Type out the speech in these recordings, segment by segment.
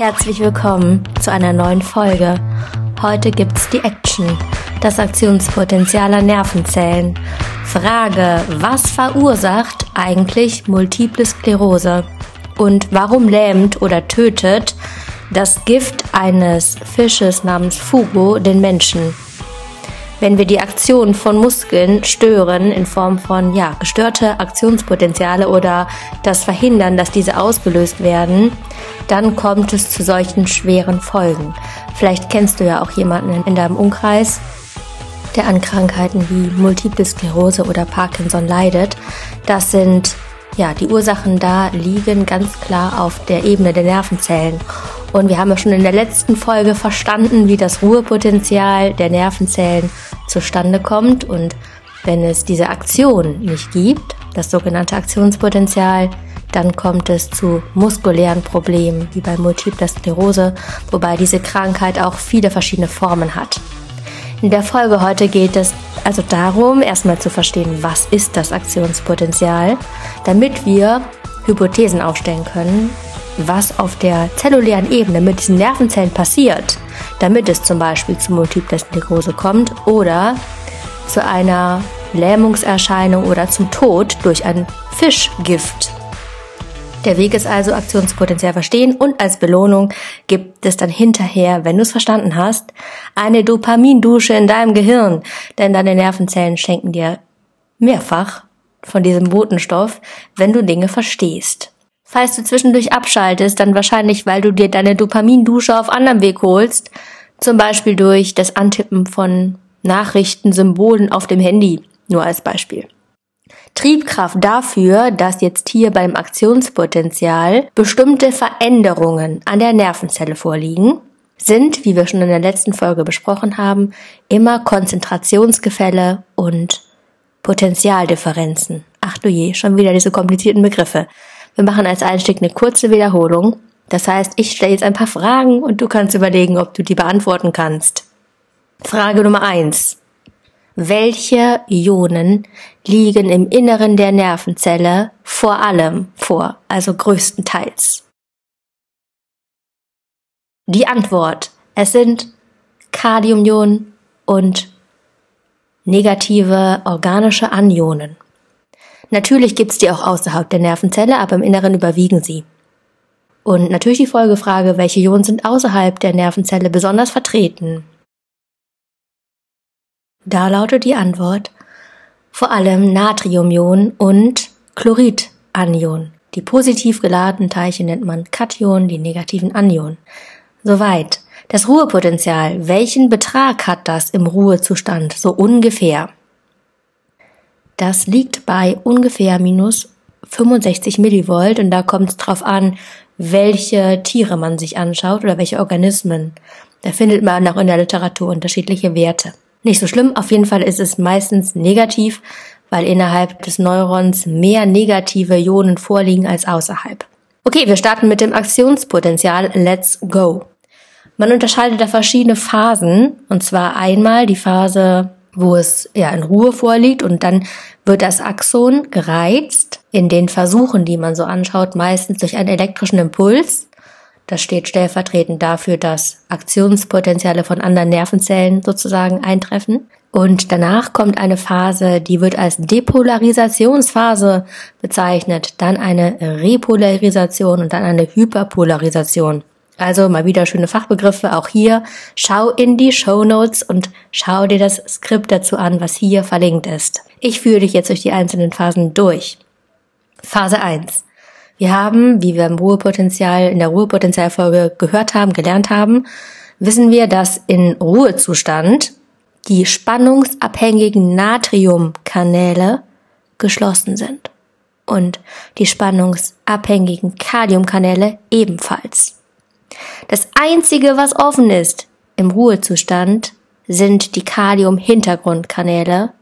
Herzlich willkommen zu einer neuen Folge. Heute gibt's die Action, das Aktionspotenzial an Nervenzellen. Frage, was verursacht eigentlich Multiple Sklerose? Und warum lähmt oder tötet das Gift eines Fisches namens Fugo den Menschen? Wenn wir die Aktion von Muskeln stören in Form von ja, gestörte Aktionspotenziale oder das Verhindern, dass diese ausgelöst werden, dann kommt es zu solchen schweren Folgen. Vielleicht kennst du ja auch jemanden in deinem Umkreis, der an Krankheiten wie Multiple Sklerose oder Parkinson leidet. Das sind ja, die Ursachen da liegen ganz klar auf der Ebene der Nervenzellen. Und wir haben ja schon in der letzten Folge verstanden, wie das Ruhepotenzial der Nervenzellen zustande kommt. Und wenn es diese Aktion nicht gibt, das sogenannte Aktionspotenzial, dann kommt es zu muskulären Problemen, wie bei Multipler Sklerose, wobei diese Krankheit auch viele verschiedene Formen hat. In der Folge heute geht es also darum, erstmal zu verstehen, was ist das Aktionspotenzial, damit wir Hypothesen aufstellen können, was auf der zellulären Ebene mit diesen Nervenzellen passiert, damit es zum Beispiel zu Multiple Sklerose kommt oder zu einer Lähmungserscheinung oder zum Tod durch ein Fischgift. Der Weg ist also Aktionspotenzial verstehen und als Belohnung gibt es dann hinterher, wenn du es verstanden hast, eine Dopamindusche in deinem Gehirn, denn deine Nervenzellen schenken dir mehrfach von diesem Botenstoff, wenn du Dinge verstehst. Falls du zwischendurch abschaltest, dann wahrscheinlich, weil du dir deine Dopamindusche auf anderem Weg holst, zum Beispiel durch das Antippen von Nachrichten, Symbolen auf dem Handy, nur als Beispiel. Triebkraft dafür, dass jetzt hier beim Aktionspotenzial bestimmte Veränderungen an der Nervenzelle vorliegen, sind, wie wir schon in der letzten Folge besprochen haben, immer Konzentrationsgefälle und Potentialdifferenzen. Ach du je, schon wieder diese komplizierten Begriffe. Wir machen als Einstieg eine kurze Wiederholung. Das heißt, ich stelle jetzt ein paar Fragen und du kannst überlegen, ob du die beantworten kannst. Frage Nummer eins: welche Ionen liegen im Inneren der Nervenzelle vor allem vor, also größtenteils? Die Antwort, es sind Kaliumionen und negative organische Anionen. Natürlich gibt's die auch außerhalb der Nervenzelle, aber im Inneren überwiegen sie. Und natürlich die Folgefrage, welche Ionen sind außerhalb der Nervenzelle besonders vertreten? Da lautet die Antwort vor allem Natriumion und Chloridanion. Die positiv geladenen Teilchen nennt man Kation, die negativen Anion. Soweit. Das Ruhepotenzial. Welchen Betrag hat das im Ruhezustand? So ungefähr. Das liegt bei ungefähr minus 65 Millivolt und da kommt es drauf an, welche Tiere man sich anschaut oder welche Organismen. Da findet man auch in der Literatur unterschiedliche Werte. Nicht so schlimm, auf jeden Fall ist es meistens negativ, weil innerhalb des Neurons mehr negative Ionen vorliegen als außerhalb. Okay, wir starten mit dem Aktionspotenzial. Let's go. Man unterscheidet da verschiedene Phasen, und zwar einmal die Phase, wo es ja in Ruhe vorliegt und dann wird das Axon gereizt in den Versuchen, die man so anschaut, meistens durch einen elektrischen Impuls. Das steht stellvertretend dafür, dass Aktionspotenziale von anderen Nervenzellen sozusagen eintreffen. Und danach kommt eine Phase, die wird als Depolarisationsphase bezeichnet, dann eine Repolarisation und dann eine Hyperpolarisation. Also mal wieder schöne Fachbegriffe. Auch hier schau in die Show Notes und schau dir das Skript dazu an, was hier verlinkt ist. Ich führe dich jetzt durch die einzelnen Phasen durch. Phase 1. Wir haben, wie wir im Ruhepotenzial, in der Ruhepotenzialfolge gehört haben, gelernt haben, wissen wir, dass in Ruhezustand die spannungsabhängigen Natriumkanäle geschlossen sind und die spannungsabhängigen Kaliumkanäle ebenfalls. Das einzige, was offen ist im Ruhezustand, sind die Kalium-Hintergrundkanäle,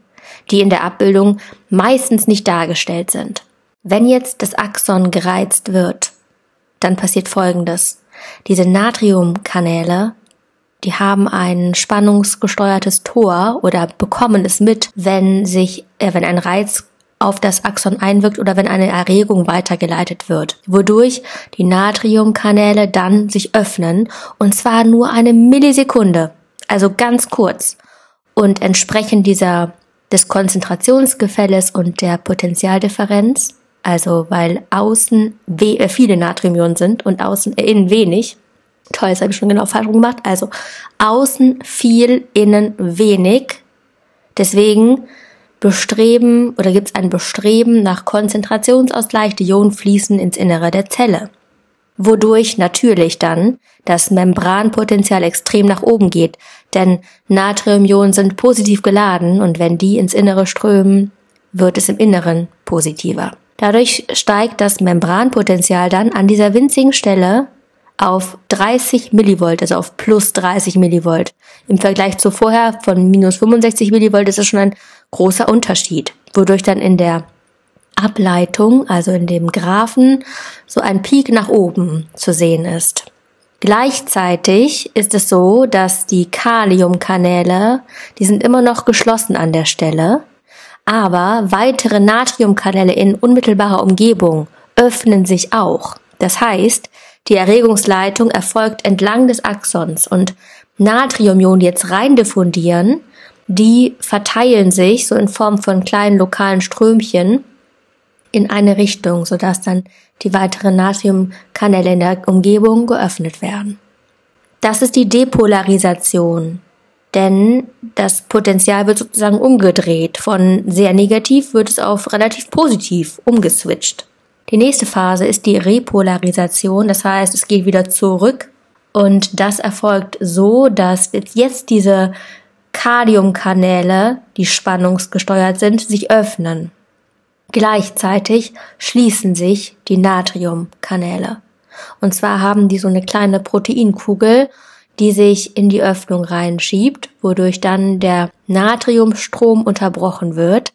die in der Abbildung meistens nicht dargestellt sind. Wenn jetzt das Axon gereizt wird, dann passiert Folgendes. Diese Natriumkanäle, die haben ein spannungsgesteuertes Tor oder bekommen es mit, wenn sich, äh, wenn ein Reiz auf das Axon einwirkt oder wenn eine Erregung weitergeleitet wird, wodurch die Natriumkanäle dann sich öffnen und zwar nur eine Millisekunde, also ganz kurz. Und entsprechend dieser des Konzentrationsgefälles und der Potentialdifferenz, also weil außen äh, viele Natriumionen sind und außen äh, innen wenig. Toll, das habe ich schon genau falsch gemacht. Also außen viel, innen wenig. Deswegen bestreben oder gibt es ein Bestreben nach Konzentrationsausgleich. Die Ionen fließen ins Innere der Zelle, wodurch natürlich dann das Membranpotenzial extrem nach oben geht, denn Natriumionen sind positiv geladen und wenn die ins Innere strömen, wird es im Inneren positiver. Dadurch steigt das Membranpotenzial dann an dieser winzigen Stelle auf 30 Millivolt, also auf plus 30 Millivolt. Im Vergleich zu vorher von minus 65 Millivolt ist es schon ein großer Unterschied, wodurch dann in der Ableitung, also in dem Graphen, so ein Peak nach oben zu sehen ist. Gleichzeitig ist es so, dass die Kaliumkanäle, die sind immer noch geschlossen an der Stelle, aber weitere Natriumkanäle in unmittelbarer Umgebung öffnen sich auch. Das heißt, die Erregungsleitung erfolgt entlang des Axons und Natriumionen, die jetzt rein diffundieren, die verteilen sich so in Form von kleinen lokalen Strömchen in eine Richtung, sodass dann die weiteren Natriumkanäle in der Umgebung geöffnet werden. Das ist die Depolarisation, denn das Potenzial wird sozusagen umgedreht. Von sehr negativ wird es auf relativ positiv umgeswitcht. Die nächste Phase ist die Repolarisation, das heißt, es geht wieder zurück und das erfolgt so, dass jetzt diese Kaliumkanäle, die spannungsgesteuert sind, sich öffnen. Gleichzeitig schließen sich die Natriumkanäle. Und zwar haben die so eine kleine Proteinkugel, die sich in die Öffnung reinschiebt, wodurch dann der Natriumstrom unterbrochen wird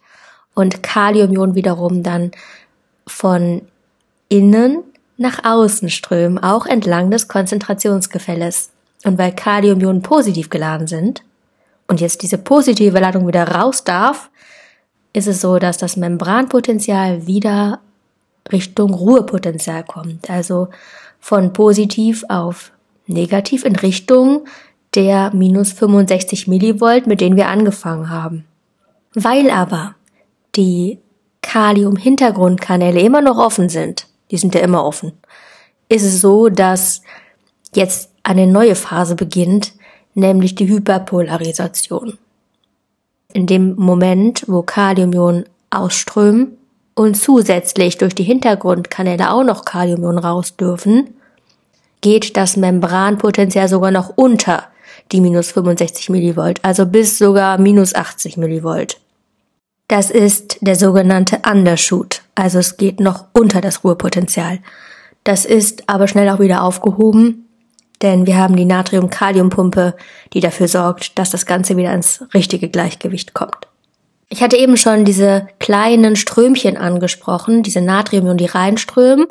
und Kaliumion wiederum dann von innen nach außen strömen, auch entlang des Konzentrationsgefälles. Und weil Kaliumionen positiv geladen sind und jetzt diese positive Ladung wieder raus darf, ist es so, dass das Membranpotenzial wieder Richtung Ruhepotenzial kommt. Also von positiv auf negativ in Richtung der minus 65 Millivolt, mit denen wir angefangen haben. Weil aber die Kalium-Hintergrundkanäle immer noch offen sind, die sind ja immer offen, ist es so, dass jetzt eine neue Phase beginnt, nämlich die Hyperpolarisation in dem Moment, wo Kaliumionen ausströmen und zusätzlich durch die Hintergrundkanäle auch noch Kaliumionen raus dürfen, geht das Membranpotenzial sogar noch unter die minus 65 Millivolt, also bis sogar minus 80 Millivolt. Das ist der sogenannte Undershoot, also es geht noch unter das Ruhepotenzial. Das ist aber schnell auch wieder aufgehoben, denn wir haben die Natrium-Kalium-Pumpe, die dafür sorgt, dass das Ganze wieder ins richtige Gleichgewicht kommt. Ich hatte eben schon diese kleinen Strömchen angesprochen, diese Natriumionen, die reinströmen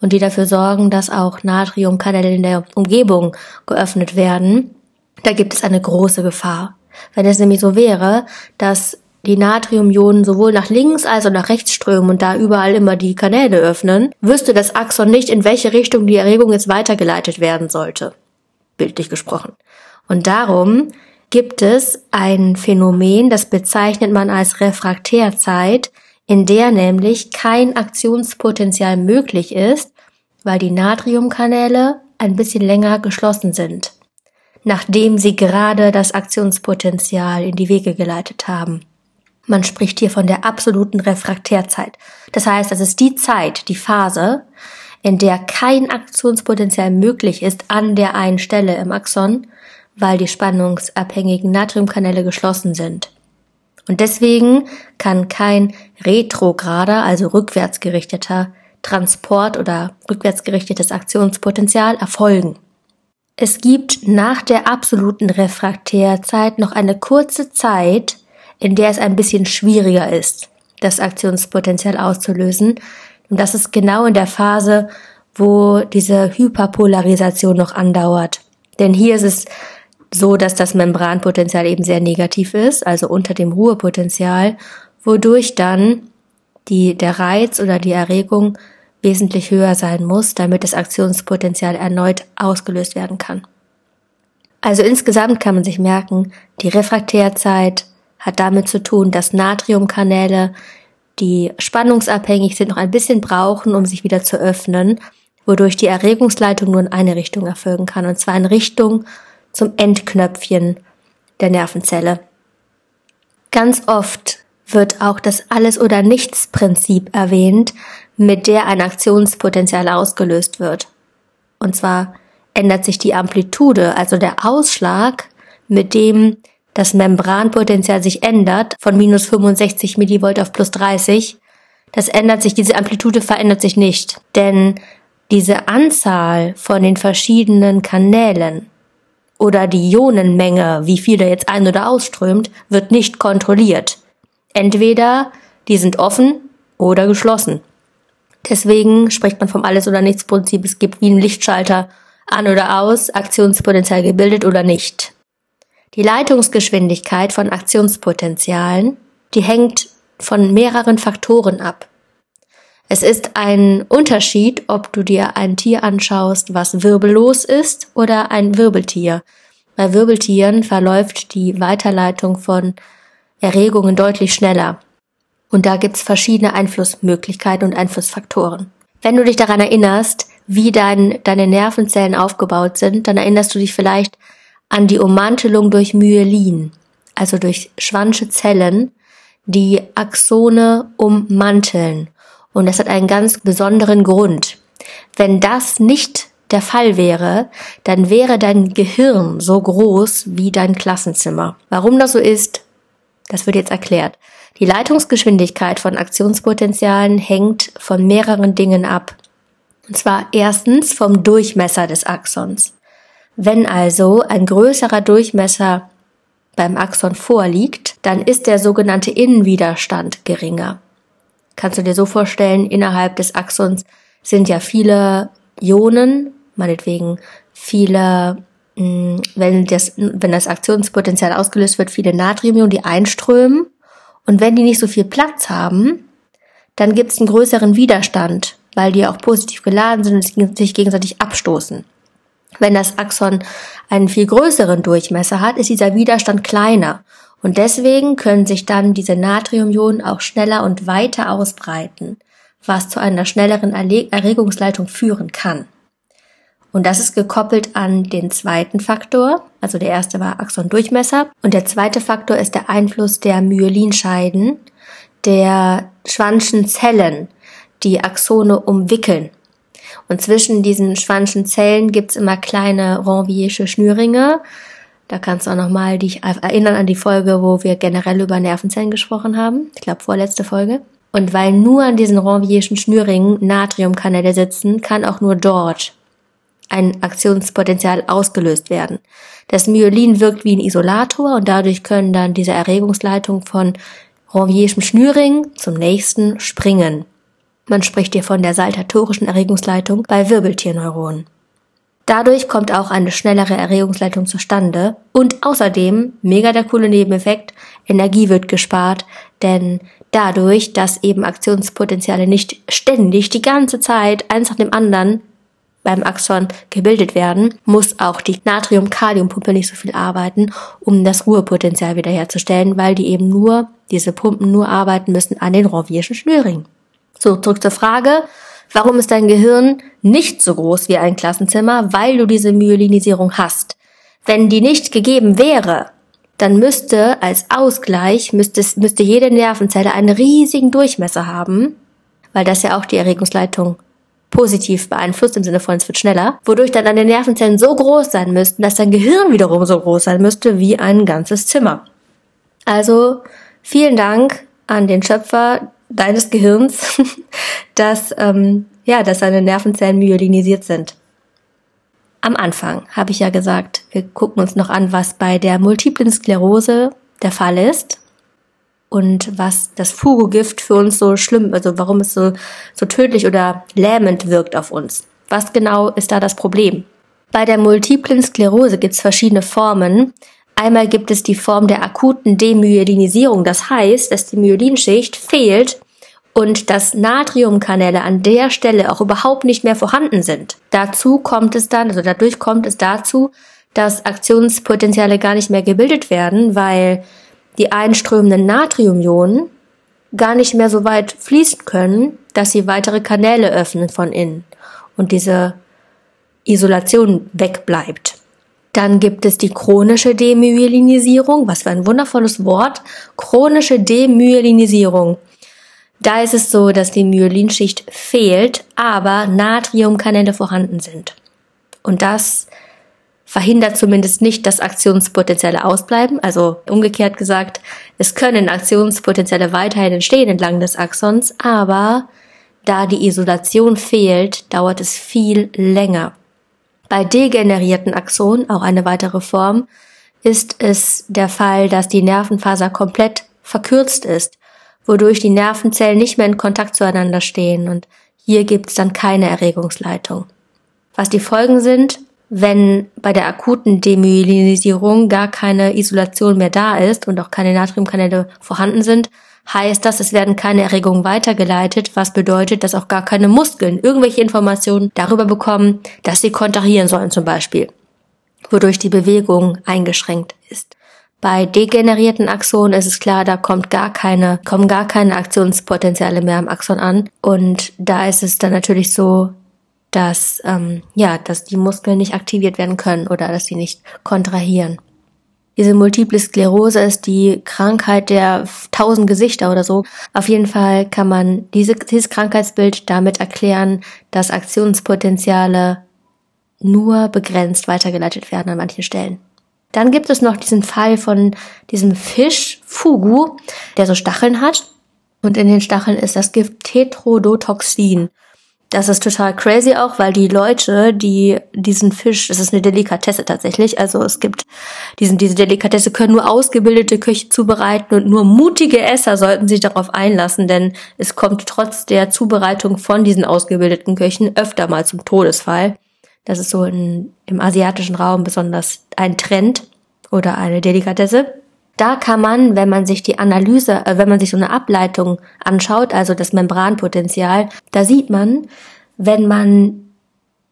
und die dafür sorgen, dass auch Natriumkanäle in der Umgebung geöffnet werden. Da gibt es eine große Gefahr. Wenn es nämlich so wäre, dass die Natriumionen sowohl nach links als auch nach rechts strömen und da überall immer die Kanäle öffnen, wüsste das Axon nicht, in welche Richtung die Erregung jetzt weitergeleitet werden sollte. Bildlich gesprochen. Und darum gibt es ein Phänomen, das bezeichnet man als Refraktärzeit, in der nämlich kein Aktionspotenzial möglich ist, weil die Natriumkanäle ein bisschen länger geschlossen sind, nachdem sie gerade das Aktionspotenzial in die Wege geleitet haben. Man spricht hier von der absoluten Refraktärzeit. Das heißt, das ist die Zeit, die Phase, in der kein Aktionspotenzial möglich ist an der einen Stelle im Axon, weil die spannungsabhängigen Natriumkanäle geschlossen sind. Und deswegen kann kein retrograder, also rückwärtsgerichteter Transport oder rückwärtsgerichtetes Aktionspotenzial erfolgen. Es gibt nach der absoluten Refraktärzeit noch eine kurze Zeit, in der es ein bisschen schwieriger ist, das Aktionspotenzial auszulösen. Und das ist genau in der Phase, wo diese Hyperpolarisation noch andauert. Denn hier ist es so, dass das Membranpotenzial eben sehr negativ ist, also unter dem Ruhepotenzial, wodurch dann die der Reiz oder die Erregung wesentlich höher sein muss, damit das Aktionspotenzial erneut ausgelöst werden kann. Also insgesamt kann man sich merken, die Refraktärzeit hat damit zu tun, dass Natriumkanäle, die spannungsabhängig sind, noch ein bisschen brauchen, um sich wieder zu öffnen, wodurch die Erregungsleitung nur in eine Richtung erfolgen kann, und zwar in Richtung zum Endknöpfchen der Nervenzelle. Ganz oft wird auch das Alles- oder Nichts-Prinzip erwähnt, mit der ein Aktionspotenzial ausgelöst wird. Und zwar ändert sich die Amplitude, also der Ausschlag, mit dem das Membranpotenzial sich ändert, von minus 65 Millivolt auf plus 30, das ändert sich, diese Amplitude verändert sich nicht. Denn diese Anzahl von den verschiedenen Kanälen oder die Ionenmenge, wie viel da jetzt ein- oder ausströmt, wird nicht kontrolliert. Entweder die sind offen oder geschlossen. Deswegen spricht man vom Alles- oder Nichts-Prinzip. Es gibt wie einen Lichtschalter an oder aus, Aktionspotenzial gebildet oder nicht. Die Leitungsgeschwindigkeit von Aktionspotenzialen, die hängt von mehreren Faktoren ab. Es ist ein Unterschied, ob du dir ein Tier anschaust, was wirbellos ist oder ein Wirbeltier. Bei Wirbeltieren verläuft die Weiterleitung von Erregungen deutlich schneller. Und da gibt's verschiedene Einflussmöglichkeiten und Einflussfaktoren. Wenn du dich daran erinnerst, wie dein, deine Nervenzellen aufgebaut sind, dann erinnerst du dich vielleicht an die Ummantelung durch Myelin, also durch schwansche Zellen, die Axone ummanteln. Und das hat einen ganz besonderen Grund. Wenn das nicht der Fall wäre, dann wäre dein Gehirn so groß wie dein Klassenzimmer. Warum das so ist, das wird jetzt erklärt. Die Leitungsgeschwindigkeit von Aktionspotenzialen hängt von mehreren Dingen ab. Und zwar erstens vom Durchmesser des Axons. Wenn also ein größerer Durchmesser beim Axon vorliegt, dann ist der sogenannte Innenwiderstand geringer. Kannst du dir so vorstellen, innerhalb des Axons sind ja viele Ionen, meinetwegen viele, mm, wenn das, wenn das Aktionspotenzial ausgelöst wird, viele Natriumionen, die einströmen. Und wenn die nicht so viel Platz haben, dann gibt es einen größeren Widerstand weil die auch positiv geladen sind und sich gegenseitig abstoßen. Wenn das Axon einen viel größeren Durchmesser hat, ist dieser Widerstand kleiner. Und deswegen können sich dann diese Natriumionen auch schneller und weiter ausbreiten, was zu einer schnelleren Erregungsleitung führen kann. Und das ist gekoppelt an den zweiten Faktor. Also der erste war Axon-Durchmesser. Und der zweite Faktor ist der Einfluss der Myelinscheiden, der Schwanschen Zellen, die Axone umwickeln. Und zwischen diesen schwanschen Zellen gibt's immer kleine Ranviersche Schnürringe. Da kannst du auch nochmal dich erinnern an die Folge, wo wir generell über Nervenzellen gesprochen haben. Ich glaube, vorletzte Folge. Und weil nur an diesen Ranvierschen Schnürringen Natriumkanäle sitzen, kann auch nur dort ein Aktionspotenzial ausgelöst werden. Das Myelin wirkt wie ein Isolator und dadurch können dann diese Erregungsleitungen von Ranvierschen Schnürring zum nächsten springen. Man spricht hier von der saltatorischen Erregungsleitung bei Wirbeltierneuronen. Dadurch kommt auch eine schnellere Erregungsleitung zustande und außerdem, mega der coole Nebeneffekt, Energie wird gespart, denn dadurch, dass eben Aktionspotenziale nicht ständig die ganze Zeit eins nach dem anderen beim Axon gebildet werden, muss auch die Natrium-Kalium-Pumpe nicht so viel arbeiten, um das Ruhepotenzial wiederherzustellen, weil die eben nur, diese Pumpen nur arbeiten müssen an den Rovierschen Schnürringen. So, zurück zur Frage. Warum ist dein Gehirn nicht so groß wie ein Klassenzimmer? Weil du diese Myelinisierung hast. Wenn die nicht gegeben wäre, dann müsste als Ausgleich, müsste, müsste jede Nervenzelle einen riesigen Durchmesser haben, weil das ja auch die Erregungsleitung positiv beeinflusst, im Sinne von es wird schneller, wodurch dann deine Nervenzellen so groß sein müssten, dass dein Gehirn wiederum so groß sein müsste wie ein ganzes Zimmer. Also vielen Dank an den Schöpfer deines Gehirns, dass, ähm, ja, dass deine Nervenzellen myelinisiert sind. Am Anfang habe ich ja gesagt, wir gucken uns noch an, was bei der multiplen Sklerose der Fall ist und was das Fugogift für uns so schlimm, also warum es so, so tödlich oder lähmend wirkt auf uns. Was genau ist da das Problem? Bei der multiplen Sklerose gibt es verschiedene Formen. Einmal gibt es die Form der akuten Demyelinisierung, das heißt, dass die Myelinschicht fehlt und dass Natriumkanäle an der Stelle auch überhaupt nicht mehr vorhanden sind. Dazu kommt es dann, also dadurch kommt es dazu, dass Aktionspotenziale gar nicht mehr gebildet werden, weil die einströmenden Natriumionen gar nicht mehr so weit fließen können, dass sie weitere Kanäle öffnen von innen und diese Isolation wegbleibt. Dann gibt es die chronische Demyelinisierung, was für ein wundervolles Wort. Chronische Demyelinisierung. Da ist es so, dass die Myelinschicht fehlt, aber Natriumkanäle vorhanden sind. Und das verhindert zumindest nicht, dass Aktionspotenziale ausbleiben. Also umgekehrt gesagt, es können Aktionspotenziale weiterhin entstehen entlang des Axons, aber da die Isolation fehlt, dauert es viel länger. Bei degenerierten Axonen, auch eine weitere Form, ist es der Fall, dass die Nervenfaser komplett verkürzt ist, wodurch die Nervenzellen nicht mehr in Kontakt zueinander stehen und hier gibt es dann keine Erregungsleitung. Was die Folgen sind, wenn bei der akuten Demyelinisierung gar keine Isolation mehr da ist und auch keine Natriumkanäle vorhanden sind, heißt das, es werden keine Erregungen weitergeleitet, was bedeutet, dass auch gar keine Muskeln irgendwelche Informationen darüber bekommen, dass sie kontrahieren sollen zum Beispiel, wodurch die Bewegung eingeschränkt ist. Bei degenerierten Axonen ist es klar, da kommt gar keine, kommen gar keine Aktionspotenziale mehr am Axon an. Und da ist es dann natürlich so, dass, ähm, ja, dass die Muskeln nicht aktiviert werden können oder dass sie nicht kontrahieren. Diese Multiple Sklerose ist die Krankheit der tausend Gesichter oder so. Auf jeden Fall kann man diese, dieses Krankheitsbild damit erklären, dass Aktionspotenziale nur begrenzt weitergeleitet werden an manchen Stellen. Dann gibt es noch diesen Fall von diesem Fisch Fugu, der so Stacheln hat. Und in den Stacheln ist das Gift Tetrodotoxin. Das ist total crazy auch, weil die Leute, die diesen Fisch, das ist eine Delikatesse tatsächlich, also es gibt diesen, diese Delikatesse können nur ausgebildete Köche zubereiten und nur mutige Esser sollten sich darauf einlassen, denn es kommt trotz der Zubereitung von diesen ausgebildeten Köchen öfter mal zum Todesfall. Das ist so in, im asiatischen Raum besonders ein Trend oder eine Delikatesse. Da kann man, wenn man sich die Analyse, äh, wenn man sich so eine Ableitung anschaut, also das Membranpotenzial, da sieht man, wenn man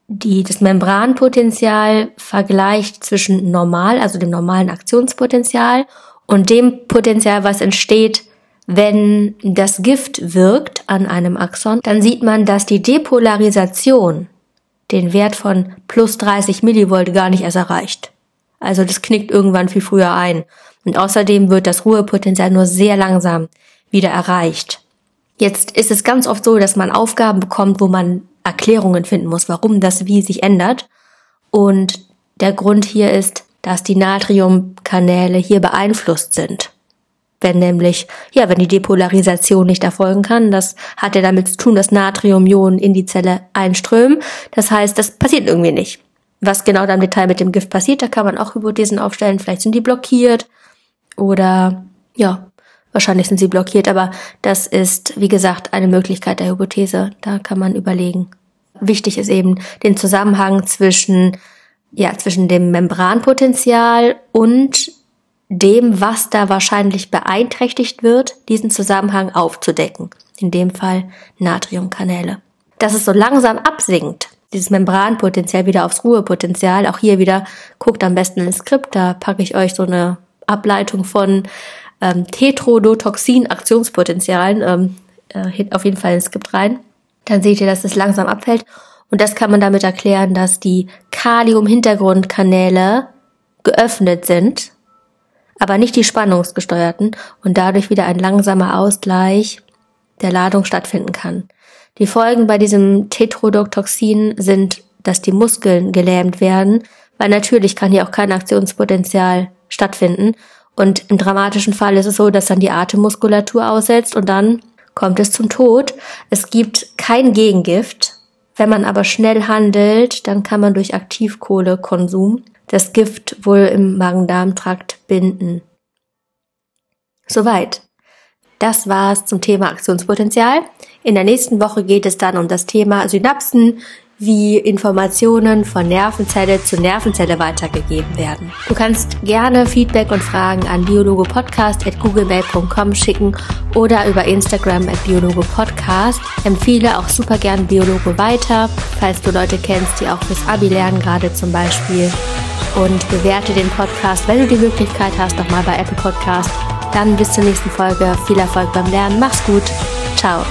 die, das Membranpotenzial vergleicht zwischen normal, also dem normalen Aktionspotenzial und dem Potenzial, was entsteht, wenn das Gift wirkt an einem Axon, dann sieht man, dass die Depolarisation den Wert von plus 30 Millivolt gar nicht erst erreicht. Also das knickt irgendwann viel früher ein. Und außerdem wird das Ruhepotenzial nur sehr langsam wieder erreicht. Jetzt ist es ganz oft so, dass man Aufgaben bekommt, wo man Erklärungen finden muss, warum das wie sich ändert. Und der Grund hier ist, dass die Natriumkanäle hier beeinflusst sind. Wenn nämlich, ja, wenn die Depolarisation nicht erfolgen kann, das hat ja damit zu tun, dass Natriumionen in die Zelle einströmen. Das heißt, das passiert irgendwie nicht. Was genau dann im Detail mit dem Gift passiert, da kann man auch Hypothesen aufstellen. Vielleicht sind die blockiert oder ja, wahrscheinlich sind sie blockiert, aber das ist, wie gesagt, eine Möglichkeit der Hypothese. Da kann man überlegen. Wichtig ist eben den Zusammenhang zwischen, ja, zwischen dem Membranpotenzial und dem, was da wahrscheinlich beeinträchtigt wird, diesen Zusammenhang aufzudecken. In dem Fall Natriumkanäle. Dass es so langsam absinkt, dieses Membranpotenzial wieder aufs Ruhepotenzial. Auch hier wieder guckt am besten ins Skript, da packe ich euch so eine Ableitung von ähm, Tetrodotoxin-Aktionspotenzialen ähm, äh, auf jeden Fall ins Skript rein. Dann seht ihr, dass es langsam abfällt. Und das kann man damit erklären, dass die Kalium-Hintergrundkanäle geöffnet sind, aber nicht die spannungsgesteuerten und dadurch wieder ein langsamer Ausgleich der Ladung stattfinden kann. Die Folgen bei diesem Tetrodotoxin sind, dass die Muskeln gelähmt werden, weil natürlich kann hier auch kein Aktionspotenzial stattfinden. Und im dramatischen Fall ist es so, dass dann die Atemmuskulatur aussetzt und dann kommt es zum Tod. Es gibt kein Gegengift. Wenn man aber schnell handelt, dann kann man durch Aktivkohlekonsum das Gift wohl im Magen-Darm-Trakt binden. Soweit. Das war's zum Thema Aktionspotenzial. In der nächsten Woche geht es dann um das Thema Synapsen, wie Informationen von Nervenzelle zu Nervenzelle weitergegeben werden. Du kannst gerne Feedback und Fragen an biologopodcast.googlemail.com schicken oder über Instagram at biologopodcast. Empfehle auch super gern Biologo weiter, falls du Leute kennst, die auch fürs Abi lernen gerade zum Beispiel. Und bewerte den Podcast, wenn du die Möglichkeit hast, nochmal bei Apple Podcast. Dann bis zur nächsten Folge. Viel Erfolg beim Lernen. Mach's gut. Ciao.